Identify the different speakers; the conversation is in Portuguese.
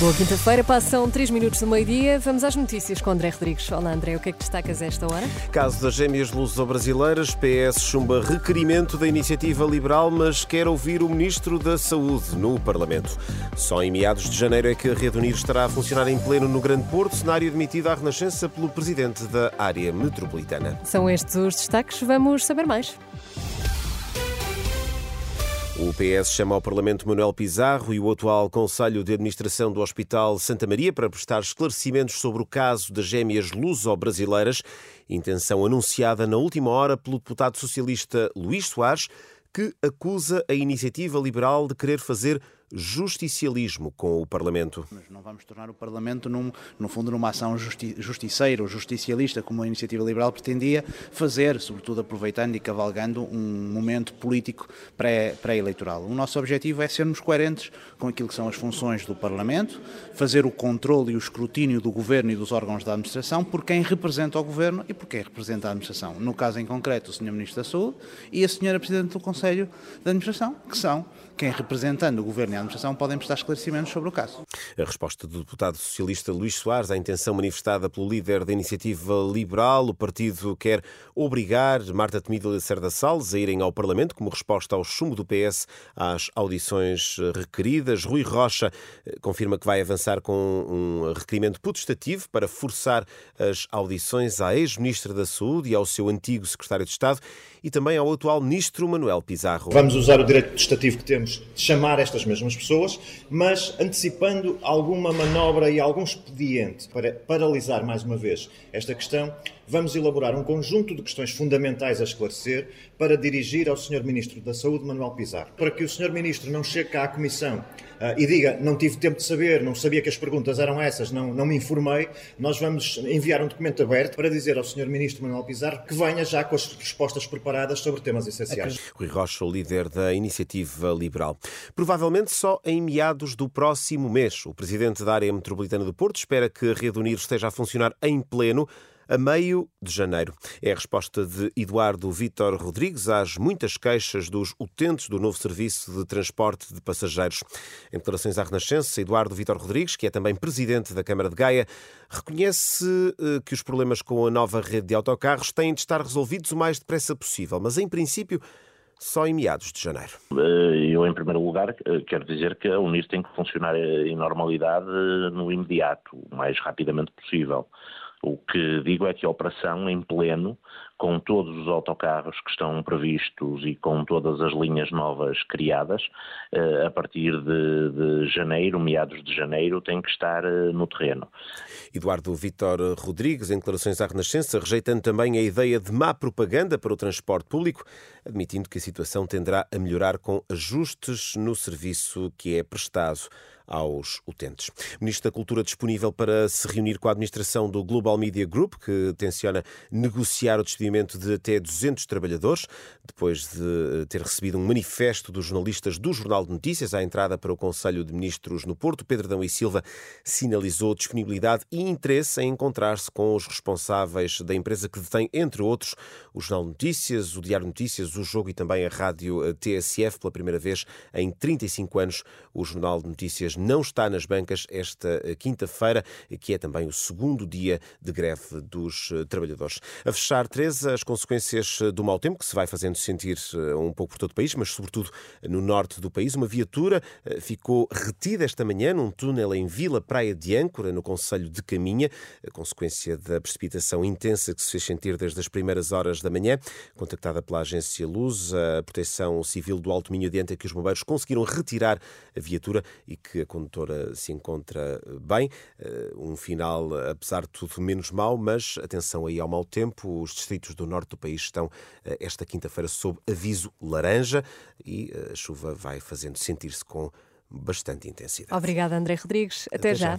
Speaker 1: Boa quinta-feira, passam 3 minutos do meio-dia. Vamos às notícias com André Rodrigues. Olá, André, o que é que destacas a esta hora?
Speaker 2: Caso das gêmeas luso-brasileiras, PS chumba requerimento da iniciativa liberal, mas quer ouvir o Ministro da Saúde no Parlamento. Só em meados de janeiro é que a Rede Unir estará a funcionar em pleno no Grande Porto, cenário admitido à Renascença pelo Presidente da área metropolitana.
Speaker 1: São estes os destaques, vamos saber mais.
Speaker 2: O PS chama ao Parlamento Manuel Pizarro e o atual Conselho de Administração do Hospital Santa Maria para prestar esclarecimentos sobre o caso das gêmeas luso-brasileiras, intenção anunciada na última hora pelo deputado socialista Luís Soares, que acusa a iniciativa liberal de querer fazer justicialismo com o Parlamento.
Speaker 3: Mas não vamos tornar o Parlamento, num, no fundo, numa ação justi justiceira ou justicialista, como a iniciativa liberal pretendia fazer, sobretudo aproveitando e cavalgando um momento político pré-eleitoral. Pré o nosso objetivo é sermos coerentes com aquilo que são as funções do Parlamento, fazer o controle e o escrutínio do Governo e dos órgãos da administração por quem representa o Governo e por quem representa a administração. No caso em concreto, o Sr. Ministro da Saúde e a Sra. Presidente do Conselho de Administração, que são quem representando o Governo e a administração podem prestar esclarecimentos sobre o caso.
Speaker 2: A resposta do deputado socialista Luís Soares à intenção manifestada pelo líder da iniciativa liberal, o partido quer obrigar Marta Temido e Lacerda Salles a irem ao Parlamento como resposta ao chumbo do PS às audições requeridas. Rui Rocha eh, confirma que vai avançar com um requerimento putestativo para forçar as audições à ex-ministra da Saúde e ao seu antigo secretário de Estado e também ao atual ministro Manuel Pizarro.
Speaker 4: Vamos usar o direito putestativo que temos de chamar estas mesmas pessoas, mas antecipando alguma manobra e algum expediente para paralisar mais uma vez esta questão, vamos elaborar um conjunto de questões fundamentais a esclarecer para dirigir ao Sr. Ministro da Saúde, Manuel Pizarro. Para que o Sr. Ministro não chegue cá à Comissão uh, e diga não tive tempo de saber, não sabia que as perguntas eram essas, não, não me informei, nós vamos enviar um documento aberto para dizer ao Sr. Ministro Manuel Pizarro que venha já com as respostas preparadas sobre temas essenciais.
Speaker 2: Rui Rocha, líder da Iniciativa Liberal. Provavelmente só em meados do próximo mês, o presidente da área metropolitana do Porto espera que a Rede Unir esteja a funcionar em pleno a meio de janeiro. É a resposta de Eduardo Vítor Rodrigues às muitas queixas dos utentes do novo serviço de transporte de passageiros. Em declarações à Renascença, Eduardo Vítor Rodrigues, que é também presidente da Câmara de Gaia, reconhece eh, que os problemas com a nova rede de autocarros têm de estar resolvidos o mais depressa possível, mas em princípio só em meados de janeiro.
Speaker 5: Eh, eu, em primeiro lugar, eh, quero dizer que a Unir tem que funcionar em normalidade no imediato, o mais rapidamente possível. O que digo é que a operação em pleno, com todos os autocarros que estão previstos e com todas as linhas novas criadas, eh, a partir de, de janeiro, meados de janeiro, tem que estar eh, no terreno.
Speaker 2: Eduardo Vitor Rodrigues, em declarações à Renascença, rejeitando também a ideia de má propaganda para o transporte público, admitindo que a situação tenderá a melhorar com ajustes no serviço que é prestado aos utentes. O Ministro da Cultura disponível para se reunir com a administração do Global Media Group, que tenciona negociar o despedimento de até 200 trabalhadores, depois de ter recebido um manifesto dos jornalistas do Jornal de Notícias à entrada para o Conselho de Ministros no Porto. Pedro Dão e Silva sinalizou disponibilidade e interesse em encontrar-se com os responsáveis da empresa que detém, entre outros, o Jornal de Notícias, o Diário de Notícias, o Jogo e também a Rádio TSF. Pela primeira vez em 35 anos, o Jornal de Notícias não está nas bancas esta eh, quinta-feira, que é também o segundo dia de greve dos eh, trabalhadores. A fechar, As consequências eh, do mau tempo, que se vai fazendo sentir um pouco por todo o país, mas sobretudo no norte do país. Uma viatura ficou retida esta manhã num túnel em Vila Praia de Âncora, no Conselho de Caminha, consequência da precipitação intensa que se fez sentir desde as primeiras horas da manhã. Contactada pela agência Luz, a Proteção Civil do Alto Minho adianta que os bombeiros conseguiram retirar a viatura e que a condutora se encontra bem. Eh, um final, apesar de tudo, menos mau, mas atenção aí ao mau tempo. Os distritos do norte do país estão eh, esta quinta-feira sob aviso laranja e eh, a chuva vai fazendo sentir-se com bastante intensidade.
Speaker 1: Obrigada, André Rodrigues. Até, Até já. já.